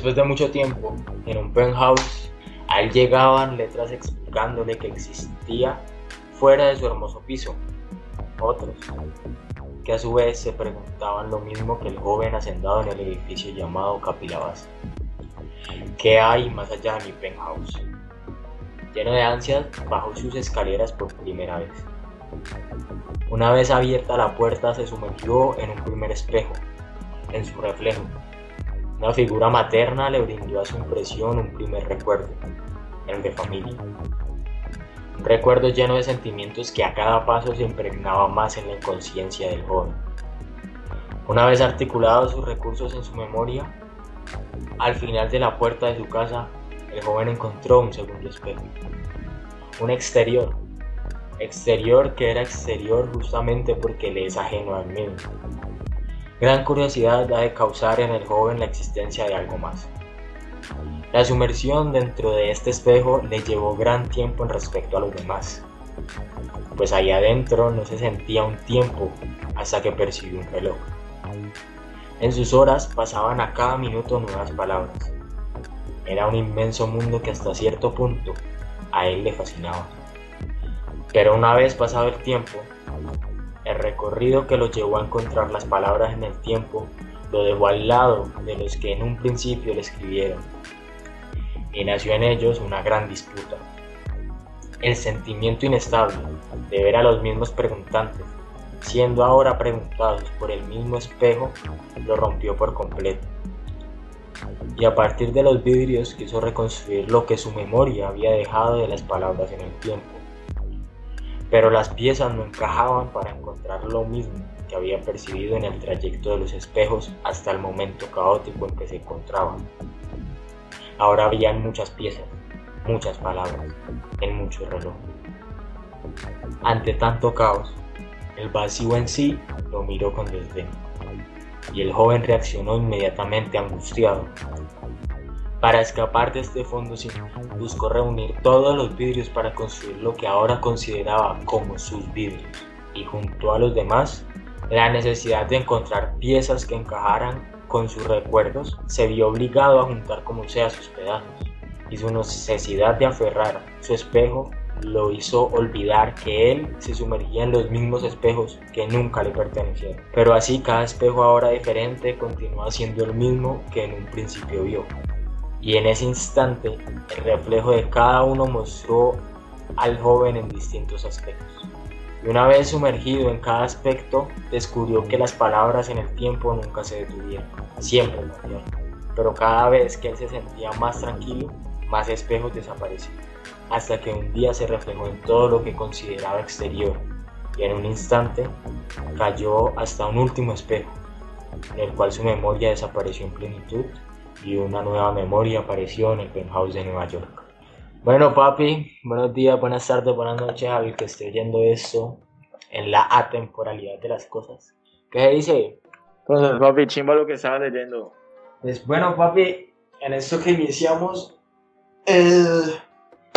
Después de mucho tiempo, en un penthouse, a él llegaban letras explicándole que existía fuera de su hermoso piso otros, que a su vez se preguntaban lo mismo que el joven hacendado en el edificio llamado Capilabas. ¿Qué hay más allá de mi penthouse? Lleno de ansias, bajó sus escaleras por primera vez. Una vez abierta la puerta, se sumergió en un primer espejo, en su reflejo. Una figura materna le brindó a su impresión un primer recuerdo, el de familia. Un recuerdo lleno de sentimientos que a cada paso se impregnaba más en la inconsciencia del joven. Una vez articulados sus recursos en su memoria, al final de la puerta de su casa, el joven encontró un segundo espejo. Un exterior. Exterior que era exterior justamente porque le es ajeno al mismo. Gran curiosidad ha de causar en el joven la existencia de algo más. La sumersión dentro de este espejo le llevó gran tiempo en respecto a los demás, pues ahí adentro no se sentía un tiempo hasta que percibió un reloj. En sus horas pasaban a cada minuto nuevas palabras. Era un inmenso mundo que hasta cierto punto a él le fascinaba. Pero una vez pasado el tiempo, el recorrido que lo llevó a encontrar las palabras en el tiempo lo dejó al lado de los que en un principio le escribieron, y nació en ellos una gran disputa. El sentimiento inestable de ver a los mismos preguntantes, siendo ahora preguntados por el mismo espejo, lo rompió por completo. Y a partir de los vidrios quiso reconstruir lo que su memoria había dejado de las palabras en el tiempo. Pero las piezas no encajaban para encontrar lo mismo que había percibido en el trayecto de los espejos hasta el momento caótico en que se encontraban. Ahora habían muchas piezas, muchas palabras, en mucho reloj. Ante tanto caos, el vacío en sí lo miró con desdén, y el joven reaccionó inmediatamente angustiado. Para escapar de este fondo sin buscó reunir todos los vidrios para construir lo que ahora consideraba como sus vidrios, y junto a los demás la necesidad de encontrar piezas que encajaran con sus recuerdos, se vio obligado a juntar como sea sus pedazos, y su necesidad de aferrar su espejo lo hizo olvidar que él se sumergía en los mismos espejos que nunca le pertenecieron. Pero así cada espejo ahora diferente continúa siendo el mismo que en un principio vio. Y en ese instante el reflejo de cada uno mostró al joven en distintos aspectos y una vez sumergido en cada aspecto, descubrió que las palabras en el tiempo nunca se detuvieron, siempre morían. Pero cada vez que él se sentía más tranquilo, más espejos desaparecían, hasta que un día se reflejó en todo lo que consideraba exterior, y en un instante cayó hasta un último espejo, en el cual su memoria desapareció en plenitud y una nueva memoria apareció en el penthouse de Nueva York. Bueno, papi, buenos días, buenas tardes, buenas noches al que esté oyendo esto en la atemporalidad de las cosas. ¿Qué se dice? Entonces, papi, chimba lo que estaba leyendo. Pues bueno, papi, en esto que iniciamos, el...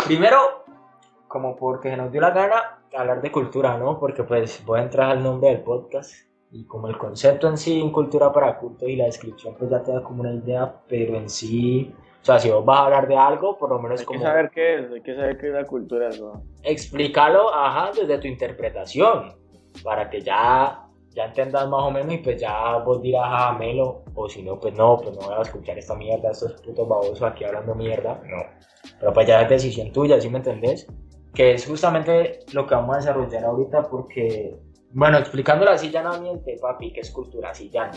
primero, como porque se nos dio la gana, hablar de cultura, ¿no? Porque pues voy a entrar al nombre del podcast y como el concepto en sí, en cultura para culto y la descripción, pues ya te da como una idea, pero en sí o sea, si vos vas a hablar de algo, por lo menos hay como... que saber qué es, hay que saber qué es la cultura. ¿no? Explícalo, ajá, desde tu interpretación, para que ya, ya entendas más o menos y pues ya vos dirás ah, Melo, o si no, pues no, pues no voy a escuchar esta mierda, estos putos babosos aquí hablando mierda, no. Pero pues ya es decisión tuya, ¿sí me entendés? Que es justamente lo que vamos a desarrollar ahorita porque, bueno, explicándolo así llanamente, papi, que es cultura así llana,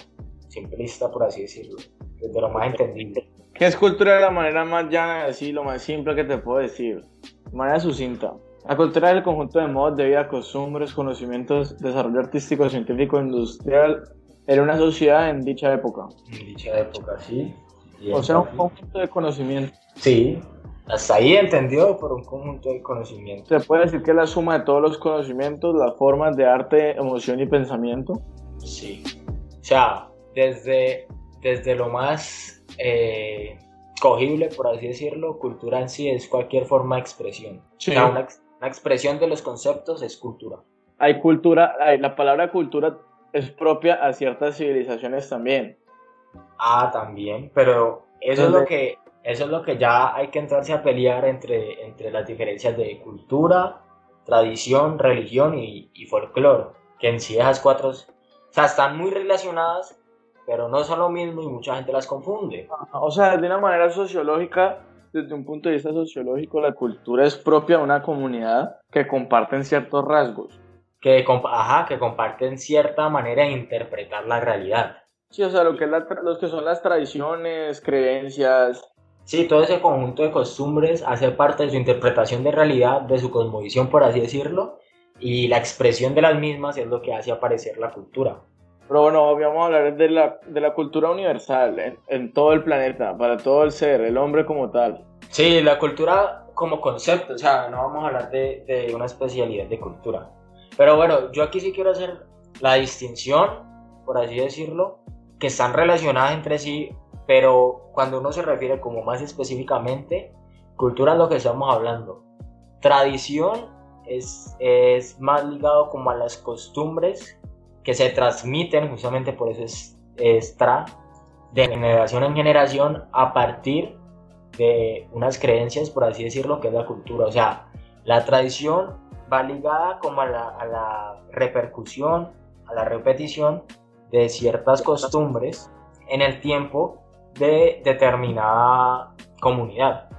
simplista por así decirlo, desde lo más entendible ¿Qué es cultura de la manera más llana de decir, lo más simple que te puedo decir? De manera sucinta. La cultura es el conjunto de modos de vida, costumbres, conocimientos, desarrollo artístico, científico, industrial en una sociedad en dicha época. En dicha época, sí. o sea, un conjunto de conocimiento. Sí, hasta ahí entendió por un conjunto de conocimiento. Se puede decir que es la suma de todos los conocimientos, las formas de arte, emoción y pensamiento. Sí. O sea, desde, desde lo más eh, cogible, por así decirlo, cultura en sí es cualquier forma de expresión. una, expresión de los conceptos es cultura. Hay cultura, la palabra cultura es propia a ciertas civilizaciones también. Ah, también, pero eso es lo que eso es lo que ya hay que entrarse a pelear entre, entre las diferencias de cultura, tradición, religión y, y folclore, que en sí esas cuatro, o sea, están muy relacionadas, pero no son lo mismo y mucha gente las confunde. O sea, de una manera sociológica, desde un punto de vista sociológico, la cultura es propia de una comunidad que comparten ciertos rasgos. Que, ajá, que comparten cierta manera de interpretar la realidad. Sí, o sea, lo que, es los que son las tradiciones, creencias. Sí, todo ese conjunto de costumbres hace parte de su interpretación de realidad, de su cosmovisión, por así decirlo, y la expresión de las mismas es lo que hace aparecer la cultura. Pero bueno, vamos a hablar de la, de la cultura universal en, en, todo el planeta, para todo el ser, el hombre como tal. Sí, la cultura como concepto, o sea, no vamos a hablar de, de una especialidad de cultura. Pero bueno, yo aquí sí quiero hacer la distinción, por así decirlo, que están relacionadas entre sí, pero cuando uno se refiere como más específicamente, cultura es lo que estamos hablando. Tradición es, es más ligado como a las costumbres que se transmiten, justamente por eso es, es tra, de generación en generación a partir de unas creencias, por así decirlo, que es la cultura. O sea, la tradición va ligada como a la, a la repercusión, a la repetición de ciertas costumbres en el tiempo de determinada comunidad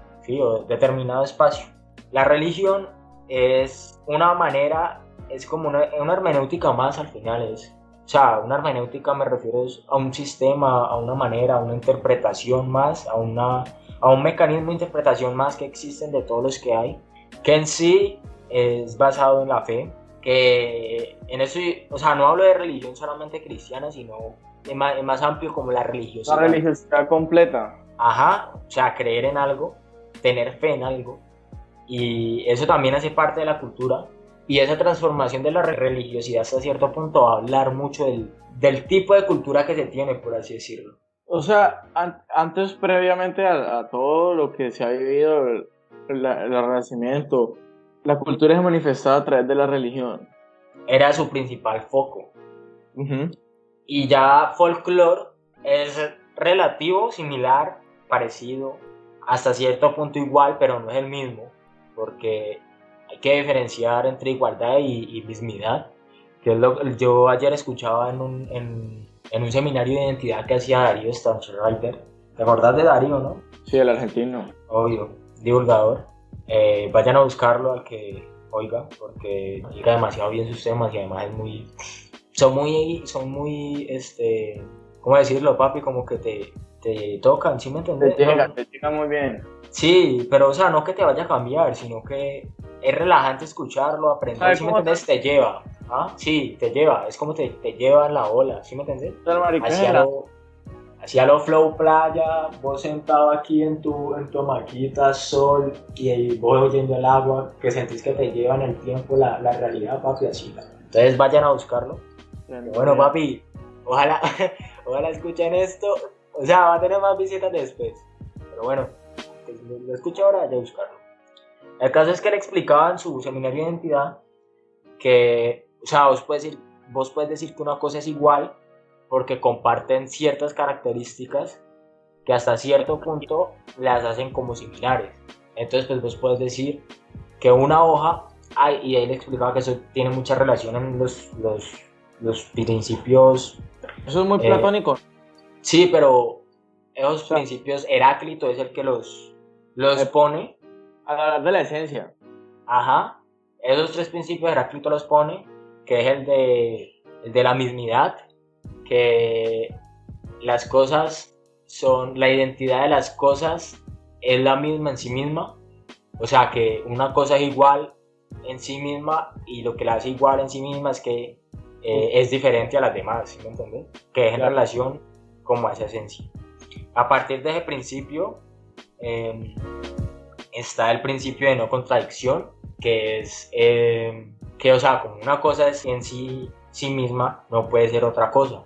o determinado espacio. La religión es una manera es como una, una hermenéutica más al final. Es, o sea, una hermenéutica me refiero a un sistema, a una manera, a una interpretación más, a, una, a un mecanismo de interpretación más que existen de todos los que hay, que en sí es basado en la fe, que en eso, o sea, no hablo de religión solamente cristiana, sino es más, más amplio como la religiosidad. La religiosidad completa. Ajá, o sea, creer en algo, tener fe en algo, y eso también hace parte de la cultura, y esa transformación de la religiosidad hasta cierto punto va a hablar mucho del, del tipo de cultura que se tiene, por así decirlo. O sea, antes, previamente a, todo lo que se ha vivido, el, el, Renacimiento, la cultura se manifestaba a través de la religión. Era su principal foco. Y ya folclore es relativo, similar, parecido, hasta cierto punto igual, pero no es el mismo, porque hay que diferenciar entre igualdad y, mismidad, que es lo yo ayer escuchaba en un, en, en un seminario de identidad que hacía Darío Stanschreiber. ¿Te acordás de Darío, no? Sí, el argentino. Obvio, divulgador. Eh, vayan a buscarlo al que oiga, porque explica demasiado bien sus temas y además es muy... Son muy, son muy, este, ¿cómo decirlo, papi? Como que te, te tocan, ¿sí me entiendes? Te llega, te llega muy bien. Sí, pero o sea, no que te vaya a cambiar, sino que es relajante escucharlo, aprender, ¿sí me entiendes? Te lleva, ¿ah? Sí, te lleva, es como te, te lleva en la ola, ¿sí me entiendes? Hacia lo, hacia lo flow playa, vos sentado aquí en tu, en tu maquita, sol, y vos oyendo el agua, que sentís que te lleva en el tiempo la, la realidad, papi, así. Entonces vayan a buscarlo. Bueno, papi, ojalá, ojalá escuchen esto, o sea, va a tener más visitas después. Pero bueno, lo escucho ahora, ya buscarlo. El caso es que le explicaba en su seminario de identidad que, o sea, vos puedes, decir, vos puedes decir que una cosa es igual porque comparten ciertas características que hasta cierto punto las hacen como similares. Entonces, pues vos puedes decir que una hoja, hay, y ahí le explicaba que eso tiene mucha relación en los, los, los principios. Eso es muy eh, platónico. Sí, pero esos principios, Heráclito es el que los, los pone a hablar de la esencia. Ajá. Esos tres principios Heráclito los pone, que es el de, el de la mismidad, que las cosas son, la identidad de las cosas es la misma en sí misma. O sea, que una cosa es igual en sí misma y lo que la hace igual en sí misma es que eh, es diferente a las demás, ¿sí me entiendes? Que es en relación como a esa esencia. A partir de ese principio, eh, está el principio de no contradicción, que es eh, que, o sea, como una cosa es en sí, sí misma, no puede ser otra cosa.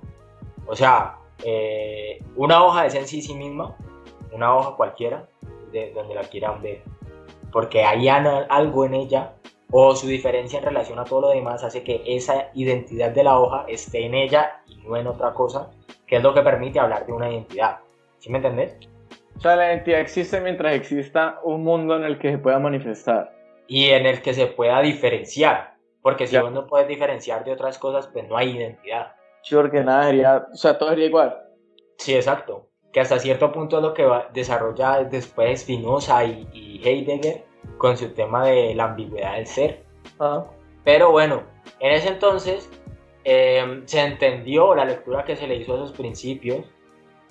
O sea, eh, una hoja es en sí sí misma, una hoja cualquiera, de donde la quieran ver, porque hay algo en ella o su diferencia en relación a todo lo demás hace que esa identidad de la hoja esté en ella y no en otra cosa, que es lo que permite hablar de una identidad. ¿Sí me entendés? O sea, la identidad existe mientras exista un mundo en el que se pueda manifestar. Y en el que se pueda diferenciar. Porque si uno no puedes diferenciar de otras cosas, pues no hay identidad. Sí, porque nada sería, o sea, todo sería igual. Sí, exacto. Que hasta cierto punto es lo que va, desarrolla después Spinoza y, y Heidegger con su tema de la ambigüedad del ser. Ah. Pero bueno, en ese entonces em, se entendió la lectura que se le hizo a esos principios,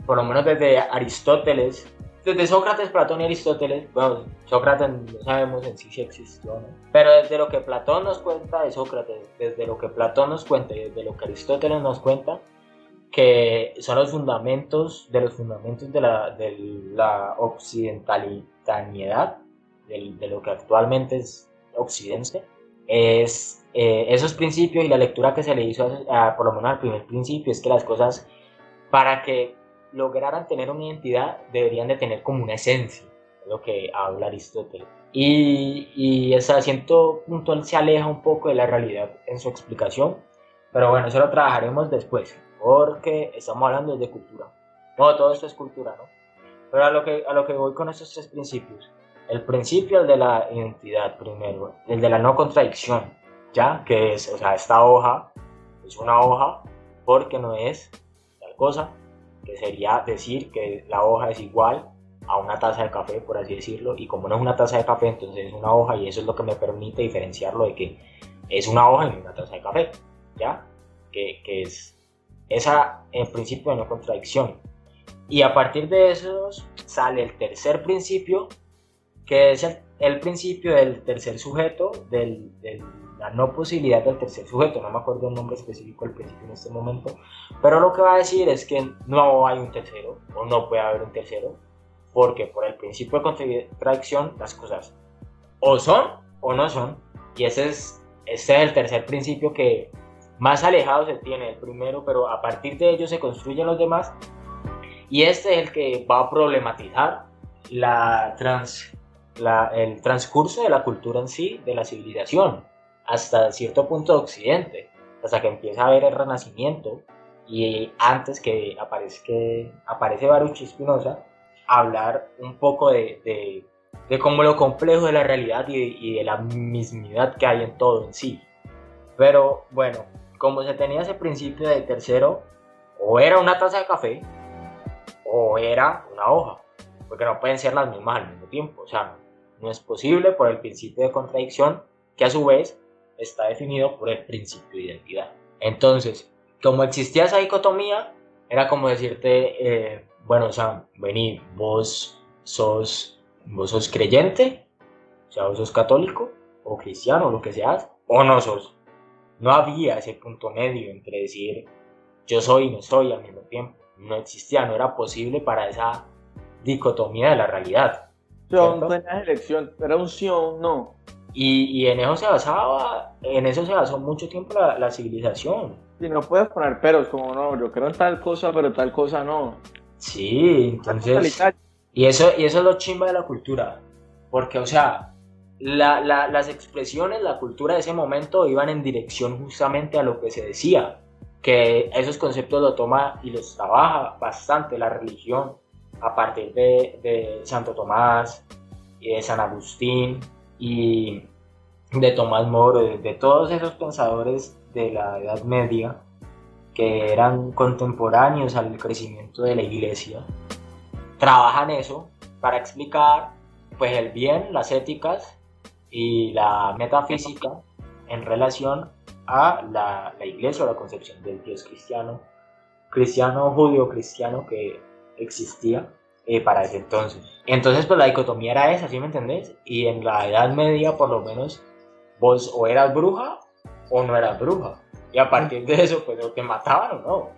por lo menos desde Aristóteles, desde Sócrates, Platón y Aristóteles, bueno, Sócrates no sabemos en sí si existió, ¿no? Pero desde lo que Platón nos cuenta de Sócrates, desde lo que Platón nos cuenta y desde lo que Aristóteles nos cuenta, que son los fundamentos de los fundamentos de la, de la occidentalitanidad, de, lo que actualmente es Occidente, es eh, esos principios y la lectura que se le hizo, a, por lo menos al primer principio, es que las cosas, para que lograran tener una identidad, deberían de tener como una esencia, lo que habla Aristóteles. Y, y ese cierto punto se aleja un poco de la realidad en su explicación, pero bueno, eso lo trabajaremos después, porque estamos hablando de cultura. Todo esto es cultura, ¿no? Pero a lo que, a lo que voy con estos tres principios. El principio el de la identidad primero, el de la no contradicción, ¿ya? Que es, o sea, esta hoja es una hoja porque no es tal cosa, que sería decir que la hoja es igual a una taza de café, por así decirlo, y como no es una taza de café, entonces es una hoja y eso es lo que me permite diferenciarlo de que es una hoja y una taza de café, ¿ya? Que, que es esa, en principio de no contradicción. Y a partir de eso sale el tercer principio, que es el, principio del tercer sujeto, de la no posibilidad del tercer sujeto, no me acuerdo el nombre específico del principio en este momento, pero lo que va a decir es que no hay un tercero, o no puede haber un tercero, porque por el principio de contradicción las cosas o son o no son, y ese es, ese es el tercer principio que más alejado se tiene del primero, pero a partir de ello se construyen los demás, y este es el que va a problematizar la trans el transcurso de la cultura en sí, de la civilización, hasta cierto punto de Occidente, hasta que empieza a haber el Renacimiento y antes que aparece, que aparece Baruch Spinoza, hablar un poco de, de, de cómo lo complejo de la realidad y de, y de la mismidad que hay en todo en sí. Pero bueno, como se tenía ese principio de tercero, o era una taza de café, o era una hoja, porque no pueden ser las mismas al mismo tiempo. O sea, no es posible por el principio de contradicción, que a su vez está definido por el principio de identidad. Entonces, como existía esa dicotomía, era como decirte, eh, bueno, sea, vení, vos sos, vos sos creyente, o sea, vos sos católico, o cristiano, lo que seas, o no sos. No había ese punto medio entre decir yo soy y no soy al mismo tiempo. No existía, no era posible para esa dicotomía de la realidad. Son elección, era un sí o un no. Y, y, en eso se basaba, en eso se basó mucho tiempo la, la civilización. Y no puedes poner peros como no, yo creo en tal cosa, pero tal cosa no. Sí, entonces... Y eso, y eso es lo chimba de la cultura. Porque, o sea, la, la, las expresiones, la cultura de ese momento iban en dirección justamente a lo que se decía. Que esos conceptos lo toma y los trabaja bastante la religión a partir de, de Santo Tomás y de San Agustín y de Tomás Moro, de, todos esos pensadores de la Edad Media que eran contemporáneos al crecimiento de la iglesia, trabajan eso para explicar pues el bien, las éticas y la metafísica en relación a la, la iglesia o la concepción del Dios cristiano, cristiano, judío, cristiano que existía eh, para ese entonces. Entonces, pues la dicotomía era esa, ¿sí me entendés? Y en la Edad Media, por lo menos, vos o eras bruja o no eras bruja. Y a partir de eso, pues o te mataban o no.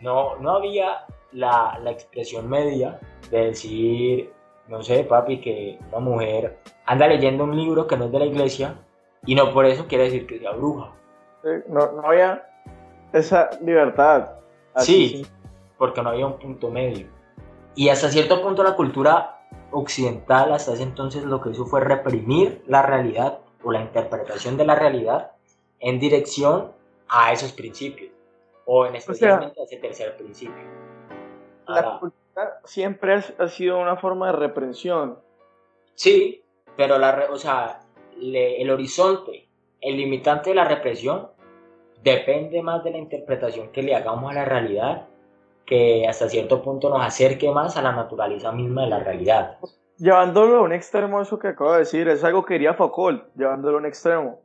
No, no había la, la expresión media de decir, no sé, papi, que una mujer anda leyendo un libro que no es de la iglesia y no por eso quiere decir que sea bruja. no, no había esa libertad. sí, porque no había un punto medio. Y hasta cierto punto la cultura occidental hasta ese entonces lo que hizo fue reprimir la realidad o la interpretación de la realidad en dirección a esos principios o en especialmente a ese tercer principio. la cultura siempre ha sido una forma de reprensión. Sí, pero la, o sea, el horizonte, el limitante de la represión depende más de la interpretación que le hagamos a la realidad que hasta cierto punto nos acerque más a la naturaleza misma de la realidad. Llevándolo a un extremo, eso que acabo de decir, es algo que quería Foucault, llevándolo a un extremo.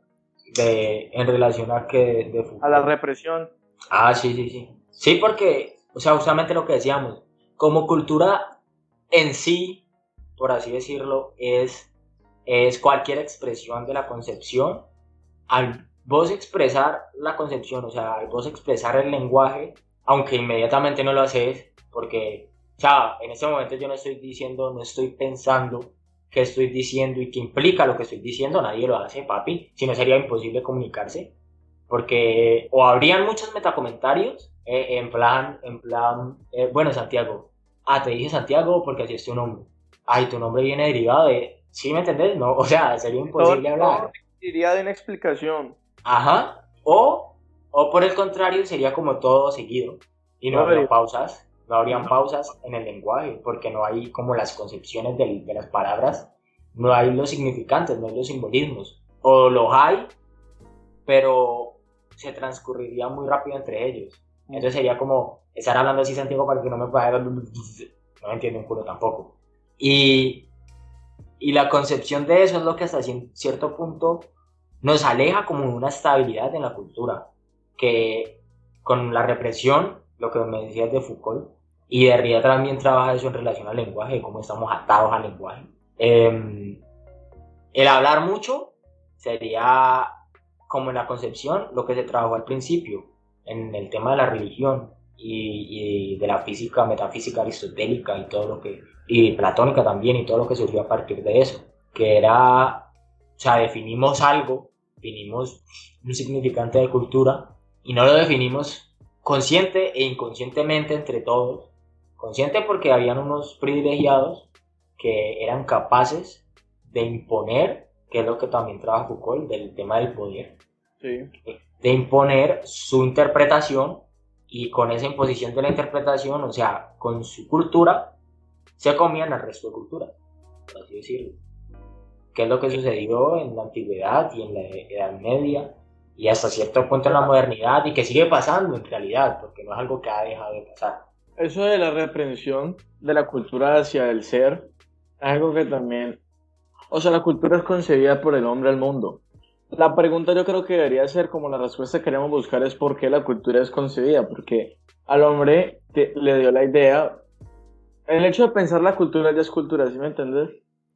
De, en relación a que... De A la represión. Ah, sí, sí, sí. Sí, porque, o sea, justamente lo que decíamos, como cultura en sí, por así decirlo, es, es cualquier expresión de la concepción. Al vos expresar la concepción, o sea, al vos expresar el lenguaje, aunque inmediatamente no lo haces, porque, o sea, en este momento yo no estoy diciendo, no estoy pensando qué estoy diciendo y qué implica lo que estoy diciendo, nadie lo hace, papi, si no sería imposible comunicarse, porque o habrían muchos metacomentarios, eh, en plan, en plan, eh, bueno, Santiago, ah, te dije Santiago porque así es tu nombre, ay, tu nombre viene derivado de, ¿sí me entendés? No, o sea, sería imposible hablar. Iría de una explicación. Ajá, o o por el contrario, sería como todo seguido y no, habría pausas, no habrían pausas en el lenguaje, porque no hay como las concepciones de, de las palabras, no hay los significantes, no hay los simbolismos. O los hay, pero se transcurriría muy rápido entre ellos. Entonces sería como estar hablando así Santiago para que no me pueda... No me entiendo un culo tampoco. Y, y la concepción de eso es lo que hasta cierto punto nos aleja como una estabilidad en la cultura que con la represión, lo que me decías de Foucault, y Derrida también trabaja eso en relación al lenguaje, cómo estamos atados al lenguaje. Em, el hablar mucho sería, como en la concepción, lo que se trabajó al principio, en el tema de la religión y, de la física, metafísica aristotélica y todo lo que, y platónica también, y todo lo que surgió a partir de eso, que era, o sea, definimos algo, definimos un significante de cultura, y no lo definimos consciente e inconscientemente entre todos. Consciente porque habían unos privilegiados que eran capaces de imponer, que es lo que también trabaja Foucault, del tema del poder, de imponer su interpretación y con esa imposición de la interpretación, o sea, con su cultura, se comían al resto de cultura, por así decirlo. ¿Qué es lo que sucedió en la antigüedad y en la Edad Media? Y hasta cierto punto en la modernidad y que sigue pasando en realidad, porque no es algo que ha dejado de pasar. Eso de la reprensión de la cultura hacia el ser es algo que también, o sea, la cultura es concebida por el hombre al mundo. La pregunta yo creo que debería ser como la respuesta que queremos buscar es por qué la cultura es concebida, porque al hombre le dio la idea, el hecho de pensar la cultura ya es cultura, ¿sí me entiendes?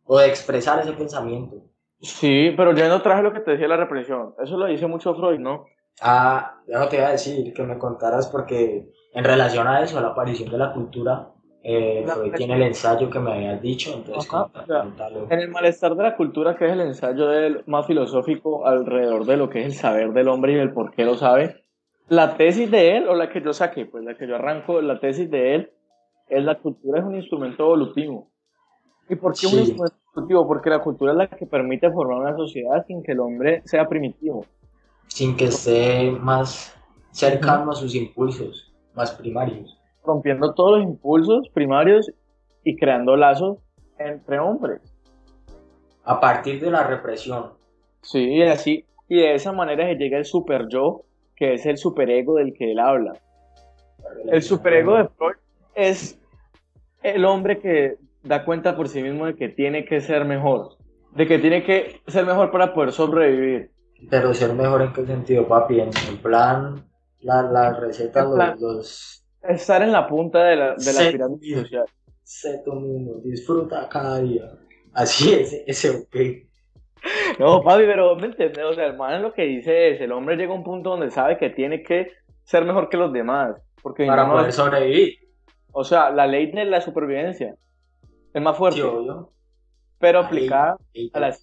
O de expresar ese pensamiento. Sí, pero yo no traje lo que te decía la represión. Eso lo dice mucho Freud, ¿no? Ah, ya no te iba a decir que me contaras porque en relación a eso, a la aparición de la cultura, eh, Freud tiene el ensayo que me habías dicho, entonces En el malestar de la cultura, que es el ensayo del, más filosófico alrededor de lo que es el saber del hombre y el por qué lo sabe, la tesis de él, o la que yo saqué, pues la que yo arranco, la tesis de él, es la cultura es un instrumento evolutivo. ¿Y por qué un instrumento porque la cultura es la que permite formar una sociedad sin que el hombre sea primitivo. Sin que esté más cercano a sus impulsos más primarios. Rompiendo todos los impulsos primarios y creando lazos entre hombres. A partir de la represión. Sí, así. Y de esa manera se llega el super yo, que es el superego del que él habla. El superego de Freud es el hombre que da cuenta por sí mismo de que tiene que ser mejor, de que tiene que ser mejor para poder sobrevivir. Pero ser mejor en qué sentido, papi, en, plan, la, la receta, los, Estar en la punta de la, de la pirámide social. Sé tú mismo, disfruta cada día. Así es, ese ok. No, papi, pero ¿me entiendes? O sea, el man lo que dice es, el hombre llega a un punto donde sabe que tiene que ser mejor que los demás. Porque para poder sobrevivir. O sea, la ley de la supervivencia. Es más fuerte. Pero aplicada a la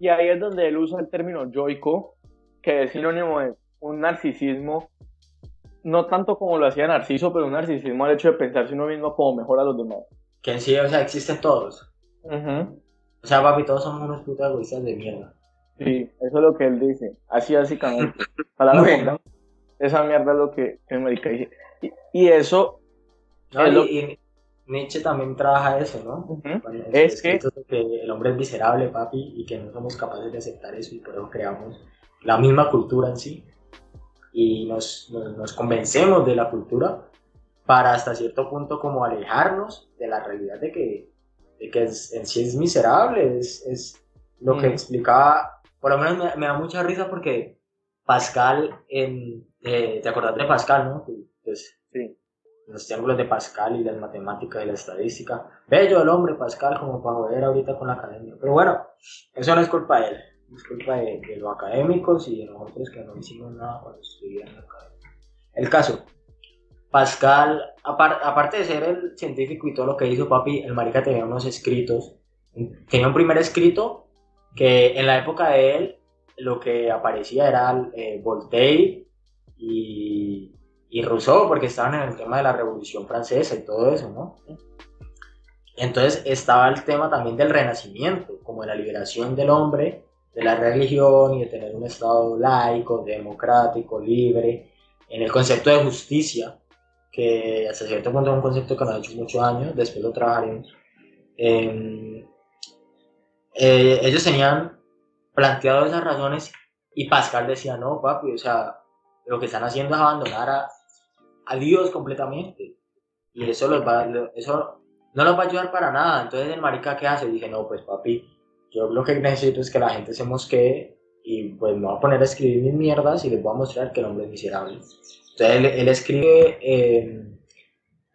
Y ahí es donde él usa el término yoico, que es sinónimo de un narcisismo, no tanto como lo hacía Narciso, pero un narcisismo al hecho de pensarse uno mismo como mejor a los demás. Que en sí, o sea, existen todos. O sea, papi, todos somos unos putos egoístas de mierda. Sí, eso es lo que él dice. Así básicamente. esa mierda es lo que América dice. Y, eso... y, Nietzsche también trabaja eso, ¿no? Es que... el hombre es miserable, papi, y que no somos capaces de aceptar eso y por eso creamos la misma cultura en sí. Y nos, nos, convencemos de la cultura para hasta cierto punto como alejarnos de la realidad de que, de que en sí es miserable, es, es lo que explicaba, por lo menos me, da mucha risa porque Pascal, en, eh, ¿te acordás de Pascal, no? Pues, los triángulos de Pascal y las matemáticas y la estadística. Bello el hombre Pascal como para joder ahorita con la academia. Pero bueno, eso no es culpa de él, es culpa de, los académicos y de nosotros que no hicimos nada cuando estudiamos en la academia. El caso, Pascal, aparte de ser el científico y todo lo que hizo papi, el marica tenía unos escritos. Tenía un primer escrito que en la época de él lo que aparecía era eh, Voltaire y y Rousseau, porque estaban en el tema de la Revolución Francesa y todo eso, ¿no? Entonces estaba el tema también del renacimiento, como de la liberación del hombre, de la religión y de tener un Estado laico, democrático, libre, en el concepto de justicia, que hasta cierto punto es un concepto que nos ha hecho muchos años, después lo trabajaremos. Em, eh, ellos tenían planteado esas razones y Pascal decía, no, papi, o sea, lo que están haciendo es abandonar a, a Dios completamente. Y eso, los va, eso no los va a ayudar para nada. Entonces el marica, ¿qué hace? Dije, no, pues papi, yo lo que necesito es que la gente se mosquee y pues me voy a poner a escribir mis mierdas y les voy a mostrar que el hombre es miserable. Entonces él, escribe eh,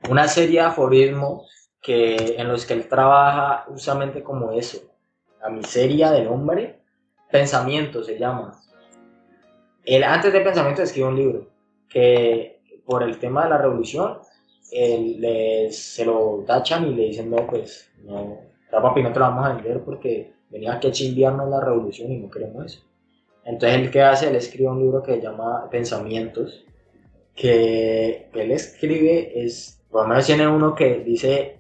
una serie de aforismos que, en los que él trabaja justamente como eso, la miseria del hombre, pensamiento se llama. Él antes de pensamiento escribe un libro que por el tema de la revolución, se lo tachan y le dicen, no, pues, no, papi, no te lo vamos a vender porque venía a chimbiarnos la revolución y no queremos eso. Entonces, ¿él qué hace? Él escribe un libro que se llama Pensamientos, que él escribe, es, por lo menos tiene uno que dice,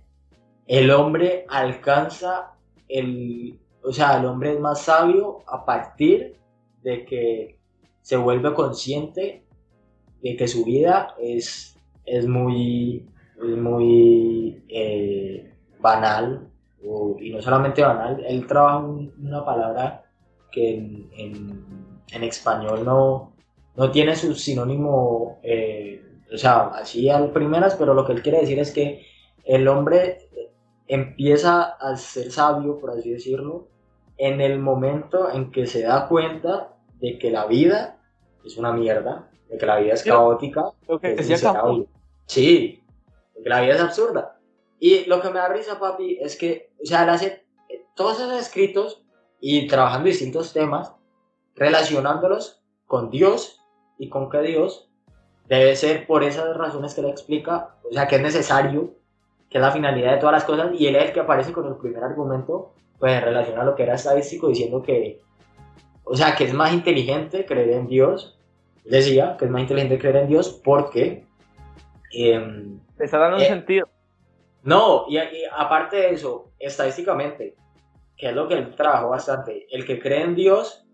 el hombre alcanza el, o sea, el hombre es más sabio a partir de que se vuelve consciente de que su vida es, es muy, muy eh, banal, y no solamente banal, él trabaja una palabra que en, en, español no, no tiene su sinónimo, eh, o sea, así al primeras, pero lo que él quiere decir es que el hombre empieza a ser sabio, por así decirlo, en el momento en que se da cuenta de que la vida es una mierda de que la vida es caótica. Sí, de que la vida es absurda. Y lo que me da risa, papi, es que, o sea, él hace eh, todos esos escritos y trabajando distintos temas, relacionándolos con Dios y con que Dios debe ser por esas razones que le explica, o sea, que es necesario, que es la finalidad de todas las cosas, y él es el que aparece con el primer argumento, pues en relación a lo que era estadístico, diciendo que, o sea, que es más inteligente creer en Dios decía que es más inteligente creer en Dios porque... Eh, está dando un eh, sentido. No, y, aparte de eso, estadísticamente, que es lo que él trabajó bastante, el que cree en Dios,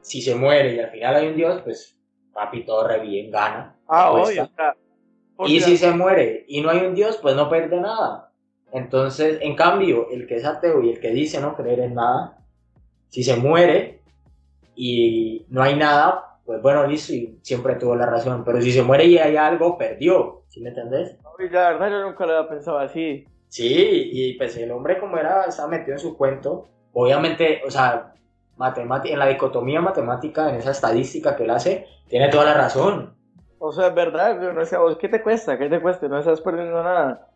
si se muere y al final hay un Dios, pues papi, todo re bien, gana. Ah, obvio. Y si se muere y no hay un Dios, pues no pierde nada. Entonces, en cambio, el que es ateo y el que dice no creer en nada, si se muere y no hay nada, pues bueno, listo, y siempre tuvo la razón. Pero si se muere y hay algo, perdió. ¿Sí me entendés? la verdad yo nunca lo había pensado así. Sí, y pues el hombre como era, estaba metido en su cuento. Obviamente, o sea, en la dicotomía matemática, en esa estadística que él hace, tiene toda la razón. O sea, es verdad, no sé, ¿qué te cuesta? ¿Qué te cuesta? No estás perdiendo nada.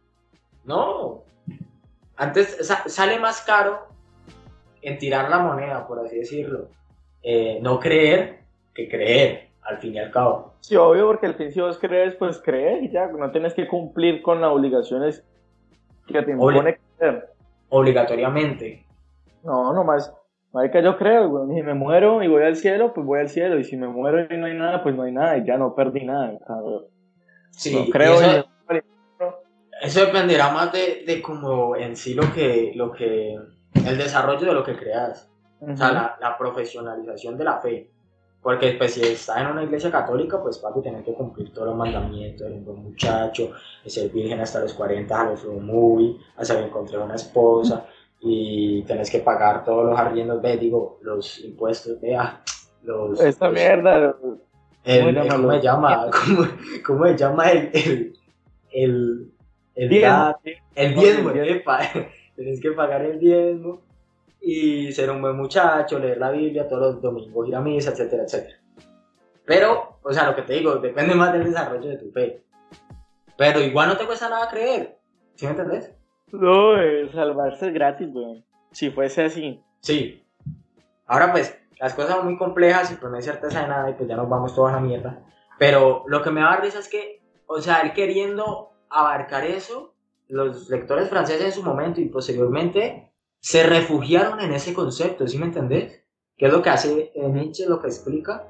No. Antes sale más caro en tirar la moneda, por así decirlo. Eh, no creer que creer, al fin y al cabo. Sí, obvio, porque al fin si vos crees, pues crees y ya, no tienes que cumplir con las obligaciones que te impone creer. Obligatoriamente. No, nomás, que yo creo, si me muero y voy al cielo, pues voy al cielo, y si me muero y no hay nada, pues no hay nada, y ya no perdí nada. Sí, creo eso, eso, dependerá más de, de como en sí lo que, lo que, el desarrollo de lo que creas. O sea, la, la profesionalización de la fe Porque pues si está en una iglesia católica, pues papi, tener que cumplir todos los mandamientos, el buen muchacho, ser virgen hasta los 40, a los muy, hasta que encontré una esposa, y tenés que pagar todos los arriendos, ve, digo, los impuestos, vea, los... Esta mierda... El, ¿Cómo se llama? ¿Cómo, cómo se llama el... el, el, el, diezmo, el diezmo, tenés que pagar el diezmo y ser un buen muchacho, leer la Biblia todos los domingos, ir a misa, etcétera, etcétera. Pero, o sea, lo que te digo, depende más del desarrollo de tu fe. Pero igual no te cuesta nada creer. ¿Sí me entendés? No, salvarse es gratis, weón. Si fuese así. Sí. Ahora pues, las cosas son muy complejas y pues no hay certeza de nada y pues ya nos vamos todos a la mierda. Pero lo que me da risa es que, o sea, él queriendo abarcar eso, los lectores franceses en su momento y posteriormente se refugiaron en ese concepto, ¿sí me entendés? Que es lo que hace Nietzsche, lo que explica,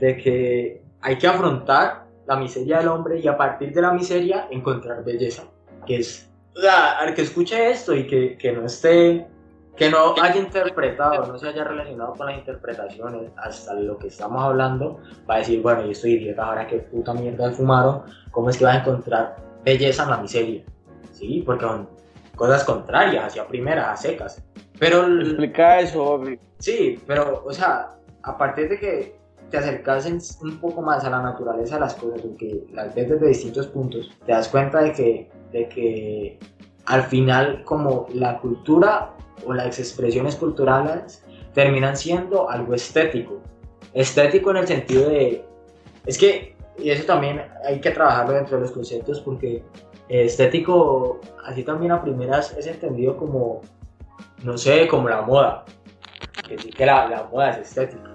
de que hay que afrontar la miseria del hombre y a partir de la miseria encontrar belleza, que es, o sea, al que escuche esto y que, que no esté, que no haya interpretado, no se haya relacionado con las interpretaciones hasta lo que estamos hablando, va a decir, bueno, yo estoy idiota, ahora que puta mierda fumaron, ¿cómo es que vas a encontrar belleza en la miseria? Sí, porque cosas contrarias, hacia primeras, a secas. Pero... Explica eso, Sí, pero, o sea, a partir de que te acercas un poco más a la naturaleza de las cosas, porque las ves desde distintos puntos, te das cuenta de que, de que al final como la cultura o las expresiones culturales terminan siendo algo estético. Estético en el sentido de... Es que, y eso también hay que trabajarlo dentro de los conceptos porque estético, así también a primeras es entendido como, no sé, como la moda. Que sí que la, la moda es estética.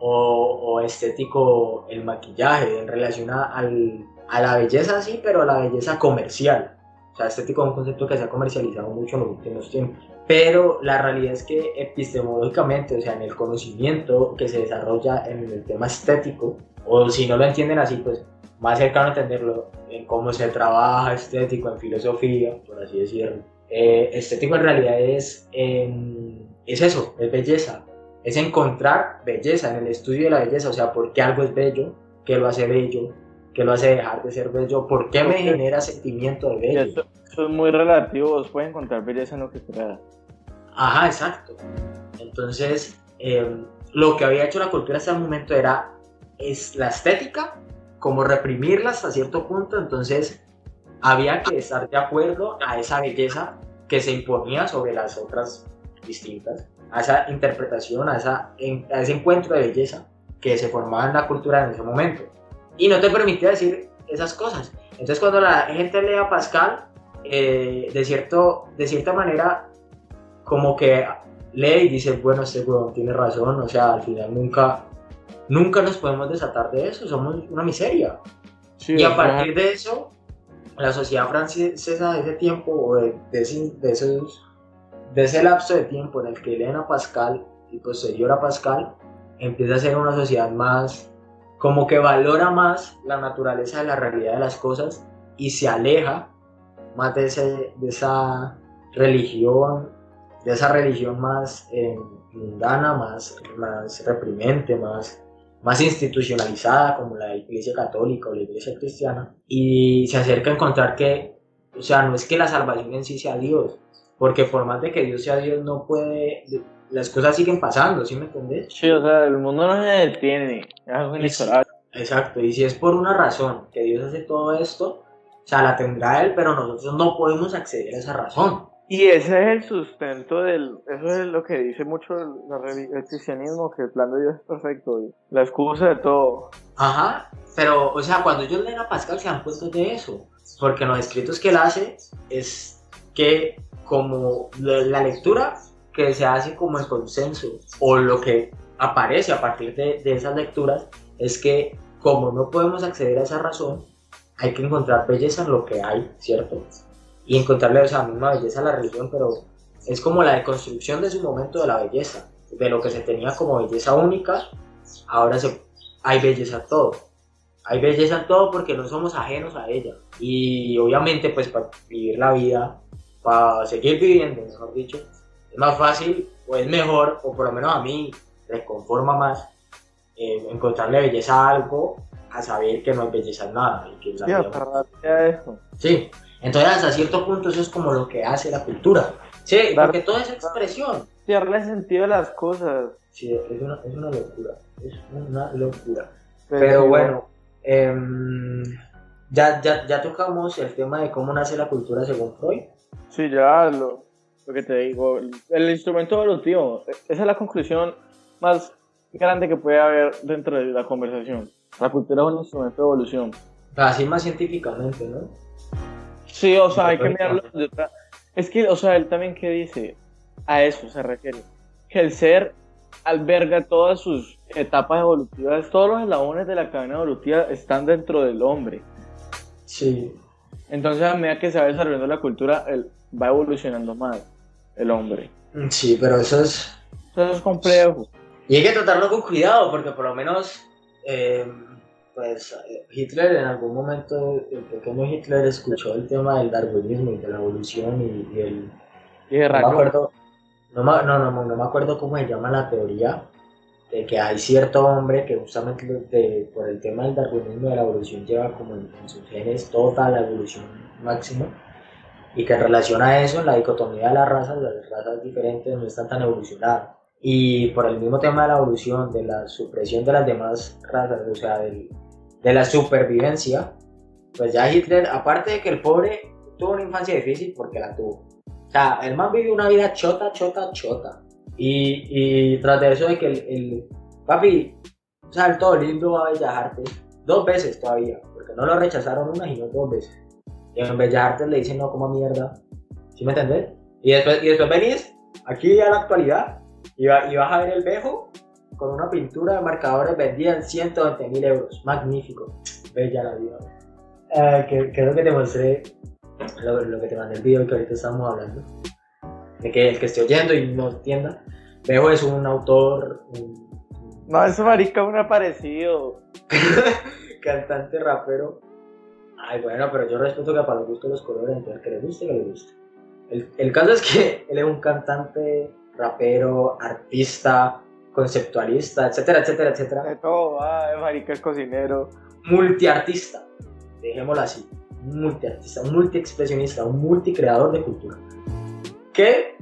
O, o, estético el maquillaje en relación a, al, a la belleza, sí, pero a la belleza comercial. O sea, estético es un concepto que se ha comercializado mucho en los últimos tiempos. Pero la realidad es que epistemológicamente, o sea, en el conocimiento que se desarrolla en el tema estético, o si no lo entienden así, pues más cercano a entenderlo en cómo se trabaja estético en filosofía, por así decirlo. Eh, estético en realidad es, es eso, es belleza, es encontrar belleza en el estudio de la belleza, o sea, por qué algo es bello, qué lo hace bello, qué lo hace dejar de ser bello, por qué me genera sentimiento de bello. Eso, es muy relativo, vos puedes encontrar belleza en lo que. Ajá, exacto. Entonces, em, lo que había hecho la cultura hasta el momento era es la estética como reprimirla hasta cierto punto, entonces había que estar de acuerdo a esa belleza que se imponía sobre las otras distintas, a esa interpretación, a, esa, a ese encuentro de belleza que se formaba en la cultura en ese momento. Y no te permitía decir esas cosas. Entonces cuando la gente lee a Pascal, eh, de, cierto, de cierta manera, como que lee y dice, bueno, este huevón tiene razón, o sea, al final nunca nunca nos podemos desatar de eso, somos una miseria. y a partir de eso, la sociedad francesa de ese tiempo, o de, ese, de, esos, de ese lapso de tiempo en el que leen a Pascal y posterior a Pascal, empieza a ser una sociedad más, como que valora más la naturaleza de la realidad de las cosas y se aleja más de, ese, de esa religión, de esa religión más eh, mundana, más, más reprimente, más más institucionalizada como la Iglesia Católica o la Iglesia Cristiana y se acerca a encontrar que, o sea, no es que la salvación en sí sea Dios, porque por más de que Dios sea Dios no puede, las cosas siguen pasando, ¿sí me entendés? Sí, o sea, el mundo no se detiene, es algo Exacto, y si es por una razón que Dios hace todo esto, o sea, la tendrá Él, pero nosotros no podemos acceder a esa razón. Y ese es el sustento del, eso es lo que dice mucho el, el, cristianismo, que el plan de Dios es perfecto, la excusa de todo. Ajá, pero, o sea, cuando ellos leen a Pascal se han puesto de eso, porque los escritos que él hace es que como la lectura que se hace como el consenso, o lo que aparece a partir de esas lecturas, es que como no podemos acceder a esa razón, hay que encontrar belleza en lo que hay, ¿cierto? Y encontrarle esa misma belleza a la religión, pero es como la deconstrucción de su momento de la belleza, de lo que se tenía como belleza única, ahora se, hay belleza en todo. Hay belleza en todo porque no somos ajenos a ella. Y obviamente pues para vivir la vida, para seguir viviendo, mejor dicho, es más fácil o es mejor, o por lo menos a mí me conforma más, eh, encontrarle belleza a algo a saber que no hay belleza en nada. Y que la Sí, vida- eso. Sí, entonces hasta cierto punto eso es como lo que hace la cultura. Sí, Dar- porque toda esa expresión, darle sentido a las cosas. sí, es una, es una locura, es una locura. Pero sí, bueno, em, ya, ya, ya tocamos el tema de cómo nace la cultura según Freud. Sí, ya lo, lo que te digo, el, el instrumento evolutivo, esa es la conclusión más grande que puede haber dentro de la conversación. La cultura es un instrumento de evolución. Así más científicamente, ¿no? Sí, o sea, hay que mirarlo de otra... Es que, o sea, él también que dice, a eso se refiere, que el ser alberga todas sus etapas evolutivas, todos los eslabones de la cadena evolutiva están dentro del hombre. Sí. Entonces, a medida que se va desarrollando la cultura, él va evolucionando más el hombre. Sí, pero eso es... Eso es complejo. Y hay que tratarlo con cuidado, porque por lo menos, em, pues eh, Hitler en algún momento, el pequeño Hitler escuchó el tema del darwinismo y de la evolución y, y el... Y de No me acuerdo, no, me- no, no, no me acuerdo cómo se llama la teoría de que hay cierto hombre que justamente de- por el tema del darwinismo y de la evolución lleva como en, en sus genes toda la evolución máxima y que en relación a eso, la dicotomía de las razas, las razas diferentes no están tan evolucionadas. Y por el mismo tema de la evolución, de la supresión de las demás razas, o sea, del- de la supervivencia, pues ya Hitler, aparte de que el pobre tuvo una infancia difícil porque la tuvo. O sea, el man vivió una vida chota, chota, chota. Y, y tras de eso de que el, el papi, o sea, lindo a Bellas Artes dos veces todavía, porque no lo rechazaron una sino dos veces. Y en Bellas Artes le dicen no como mierda. ¿Sí me entendés? Y después, y después venís aquí a la actualidad y, va- y vas a ver el Bejo con una pintura de marcadores vendida en 120 mil euros. Magnífico. Bella la vida. Eh, que, es lo que te mostré, lo, lo que te mandé el video que ahorita estamos hablando. De que el que esté oyendo y no entienda, Bejo es un autor, un, un No, ese marica me ha parecido. cantante, rapero. Ay, bueno, pero yo respeto que para los gustos los colores, entonces que le guste, que le guste. El, el caso es que él es un cantante, rapero, artista, conceptualista, etcétera, etcétera, etcétera. De todo, va, el marica es cocinero. Multiartista, dejémoslo así. Multiartista, un multiexpresionista, un multicreador de cultura. Que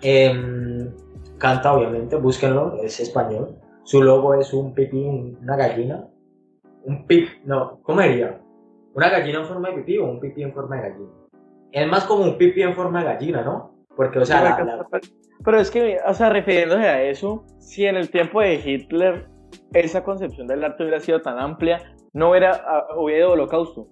em, canta, obviamente, búsquenlo, es español. Su logo es un pipí, una gallina. Un pip, no, ¿cómo diría? ¿Una gallina en forma de pipí o un pipí en forma de gallina? Es más como un pipí en forma de gallina, ¿no? Porque, o sea, la- la- Pero es que, o sea, refiriéndose a eso, si en el tiempo de Hitler esa concepción del arte hubiera sido tan amplia, no hubiera, ah, hubiera ido holocausto.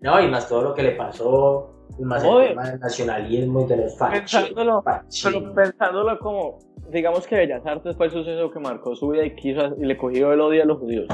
no, y más todo lo que le pasó, y más el Oye. tema del nacionalismo y de los Pensándolo, fachi- Pero pensándolo como, digamos que Bellas Artes fue el suceso que marcó su vida y quiso y le cogió el odio a los judíos.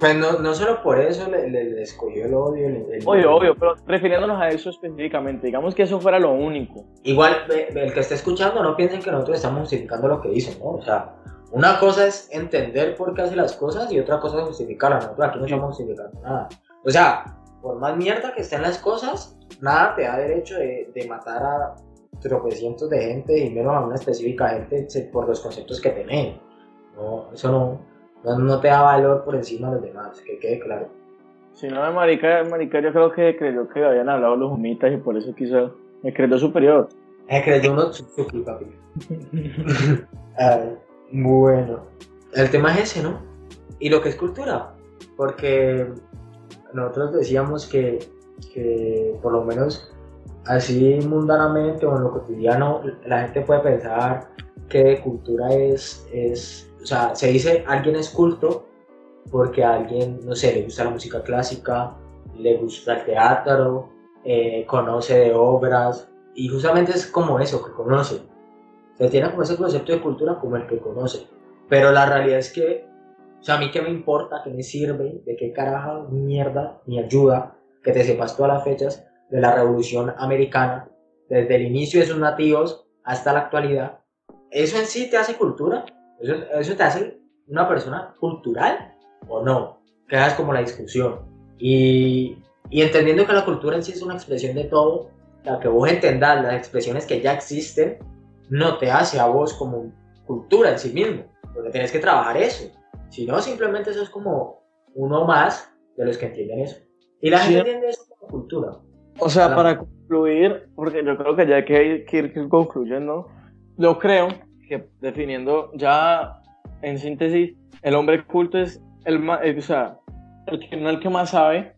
Pues no, no solo por eso le, le- le escogió el odio. el- el- Obvio, obvio, pero refiriéndonos a eso específicamente, digamos que eso fuera lo único. Igual, el que esté escuchando, no piensen que nosotros estamos justificando lo que hizo, ¿no? O sea, una cosa es entender por qué hace las cosas y otra cosa es justificarlas. Nosotros aquí no Sí. estamos justificando nada. O sea, por más mierda que estén las cosas, nada te da derecho de, de matar a tropecientos de gente y menos a una específica gente por los conceptos que tenés. No, eso no, no, no te da valor por encima de los demás, que quede claro. Si no, de marica, marica, yo creo que creyó que habían hablado los humitas y por eso quiso, me creyó superior. Me creyó uno Tsutsuki, papi. Ah, bueno, el tema es ese, ¿no? Y lo que es cultura, porque nosotros decíamos que, que por lo menos así mundanamente o en lo cotidiano, la gente puede pensar que cultura es, es, o sea, se dice alguien es culto porque a alguien, no sé, le gusta la música clásica, le gusta el teatro, eh, conoce de obras, y justamente es como eso, que conoce. Se tiene como ese concepto de cultura como el que conoce. Pero la realidad es que, o sea, a mí qué me importa, qué me sirve, de qué carajo mierda ni ayuda que te sepas todas las fechas de la Revolución Americana, desde el inicio de sus nativos hasta la actualidad. ¿Eso en sí te hace cultura? ¿Eso, eso te hace una persona cultural o no? Quedas como la discusión. Y, y entendiendo que la cultura en sí es una expresión de todo, la que vos entendas las expresiones que ya existen, no te hace a vos como cultura en sí mismo, porque tienes que trabajar eso. Si no, simplemente eso es como uno más de los que entienden eso. Y la Sí. gente entiende eso como cultura. O sea, para concluir, porque yo creo que ya hay que que ir concluyendo, yo creo que definiendo ya en síntesis, el hombre culto es el más, o sea, el que, no el que más sabe,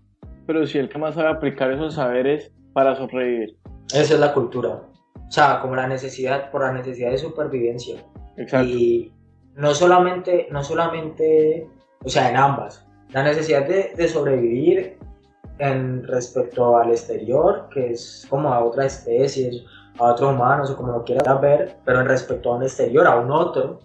pero sí el que más sabe aplicar esos saberes para sobrevivir. Esa es la cultura. O sea, como la necesidad, por la necesidad de supervivencia. Exacto. Y no solamente, no solamente, o sea, en ambas. La necesidad de, de sobrevivir en respecto al exterior, que es como a otras especies, a otros humanos, o como lo quieras ver, pero en respecto a un exterior, a un otro,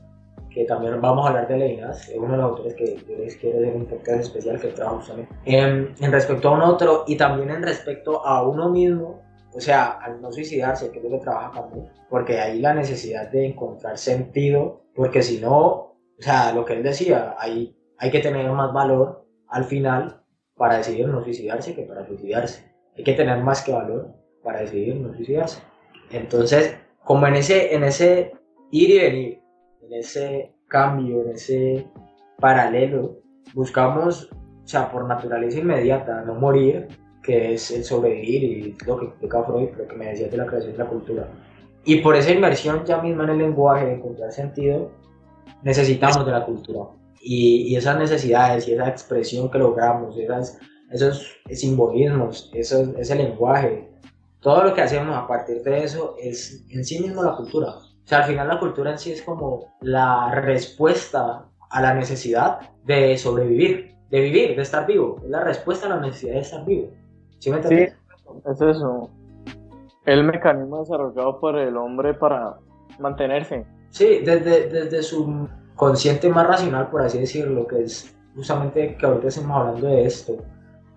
que también vamos a hablar de Leinas, es uno de los autores que yo les quiero hacer un podcast especial que trabajo justamente. En, en respecto a un otro y también en respecto a uno mismo, o sea, al no suicidarse, que es lo que trabaja Camus, porque hay la necesidad de encontrar sentido, porque si no, o sea, lo que él decía, hay, hay que tener más valor al final para decidir no suicidarse que para suicidarse. Hay que tener más que valor para decidir no suicidarse. Entonces, como en ese, en ese ir y venir, en ese cambio, en ese paralelo, buscamos, o sea, por naturaleza inmediata, no morir, que es el sobrevivir y lo que explica Freud, lo que me decía de la creación de la cultura. Y por esa inmersión ya misma en el lenguaje, de encontrar sentido, necesitamos de la cultura. Y, y esas necesidades y esa expresión que logramos, esas, esos simbolismos, esos, ese lenguaje, todo lo que hacemos a partir de eso es en sí mismo la cultura. O sea, al final la cultura en sí es como la respuesta a la necesidad de sobrevivir, de vivir, de estar vivo. Es la respuesta a la necesidad de estar vivo. ¿Sí me entiendes? Es eso. El mecanismo desarrollado por el hombre para mantenerse. Sí, desde, desde su consciente más racional, por así decirlo, que es justamente que ahorita estamos hablando de esto,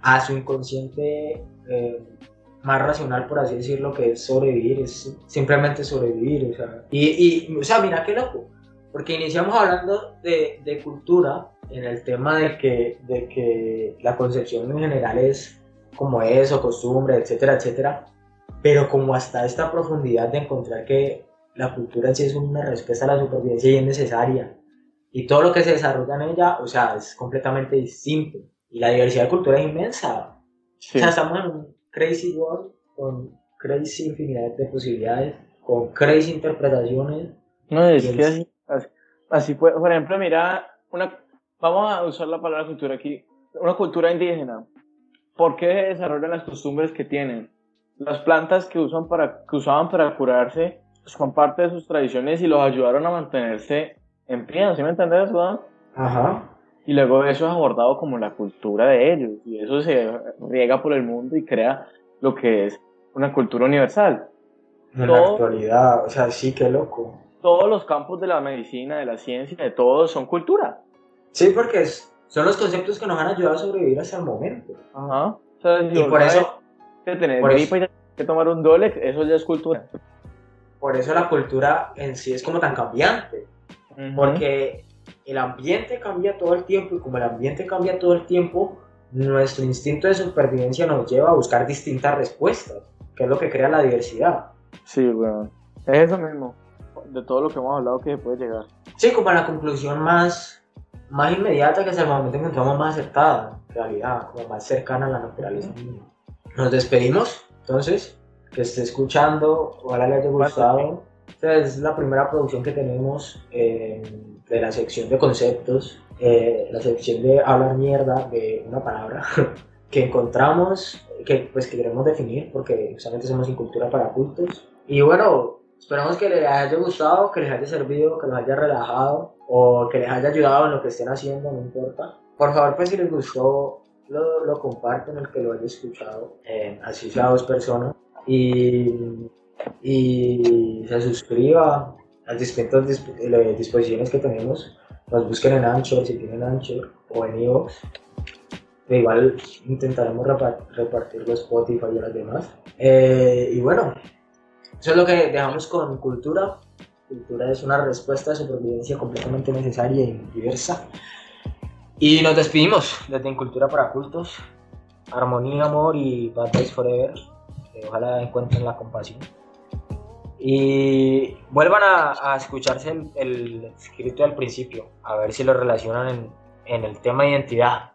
a su inconsciente eh, más racional, por así decirlo, que es sobrevivir, es simplemente sobrevivir. O sea, y, y, o sea, mira qué loco, porque iniciamos hablando de, de cultura en el tema de que, de que la concepción en general es como eso, costumbre, etcétera, etcétera, pero como hasta esta profundidad de encontrar que la cultura en sí es una respuesta a la supervivencia y es necesaria. Y todo lo que se desarrolla en ella, o sea, es completamente distinto. Y la diversidad de cultura es inmensa. Sí. O sea, estamos en un crazy world con crazy infinidad de posibilidades, con crazy interpretaciones. No, es que así, así, así puede, por ejemplo, mira, una, vamos a usar la palabra cultura aquí, una cultura indígena. ¿Por qué desarrollan las costumbres que tienen? Las plantas que, usan para, que usaban para curarse son parte de sus tradiciones y los ayudaron a mantenerse en pie, ¿sí me entiendes, weón? Ajá. Y luego eso es abordado como la cultura de ellos y eso se riega por el mundo y crea lo que es una cultura universal. En la actualidad, o sea, sí, qué loco. Todos los campos de la medicina, de la ciencia, de todo son cultura. Sí, porque son los conceptos que nos han ayudado a sobrevivir hasta el momento. Ajá. O sea, Y por eso, que tener por gripa y que tomar un Dolex, eso ya es cultura. por eso la cultura en sí es como tan cambiante. Porque el ambiente cambia todo el tiempo y como el ambiente cambia todo el tiempo, nuestro instinto de supervivencia nos lleva a buscar distintas respuestas, que es lo que crea la diversidad. Sí, weón. Es eso mismo. De todo lo que hemos hablado que se puede llegar. Sí, como a la conclusión más, más inmediata que hasta el momento encontramos más acertada, en realidad, como más cercana a la naturaleza. misma. Nos despedimos, entonces, que esté escuchando, ojalá le haya gustado. Esta es la primera producción que tenemos eh, de la sección de conceptos, eh, la sección de hablar mierda de una palabra que encontramos, que pues que queremos definir, porque justamente somos sin cultura para cultos. Y bueno, esperamos que les haya gustado, que les haya servido, que los haya relajado o que les haya ayudado en lo que estén haciendo, no importa. Por favor, pues si les gustó, lo, lo comparten, el que lo haya escuchado, eh, así sea dos personas. Y, y se suscriba las distintas eh, disposiciones que tenemos. Nos busquen en Anchor, si tienen Anchor, o en iVoox. Que igual intentaremos repa- repartirlo a Spotify y a las demás. Eh, y bueno, eso es lo que dejamos con cultura. Cultura es una respuesta de supervivencia completamente necesaria y diversa. Y nos despedimos desde Incultura para Cultos. Armonía, amor y Bad Forever. ojalá encuentren la compasión. Y vuelvan a, a escucharse el, el escrito del principio, a ver si lo relacionan en, en el tema de identidad.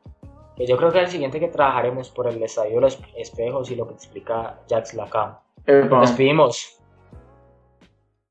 Que yo creo que es el siguiente que trabajaremos por el estadio de los espejos y lo que explica Jacques Lacan. Nos despedimos.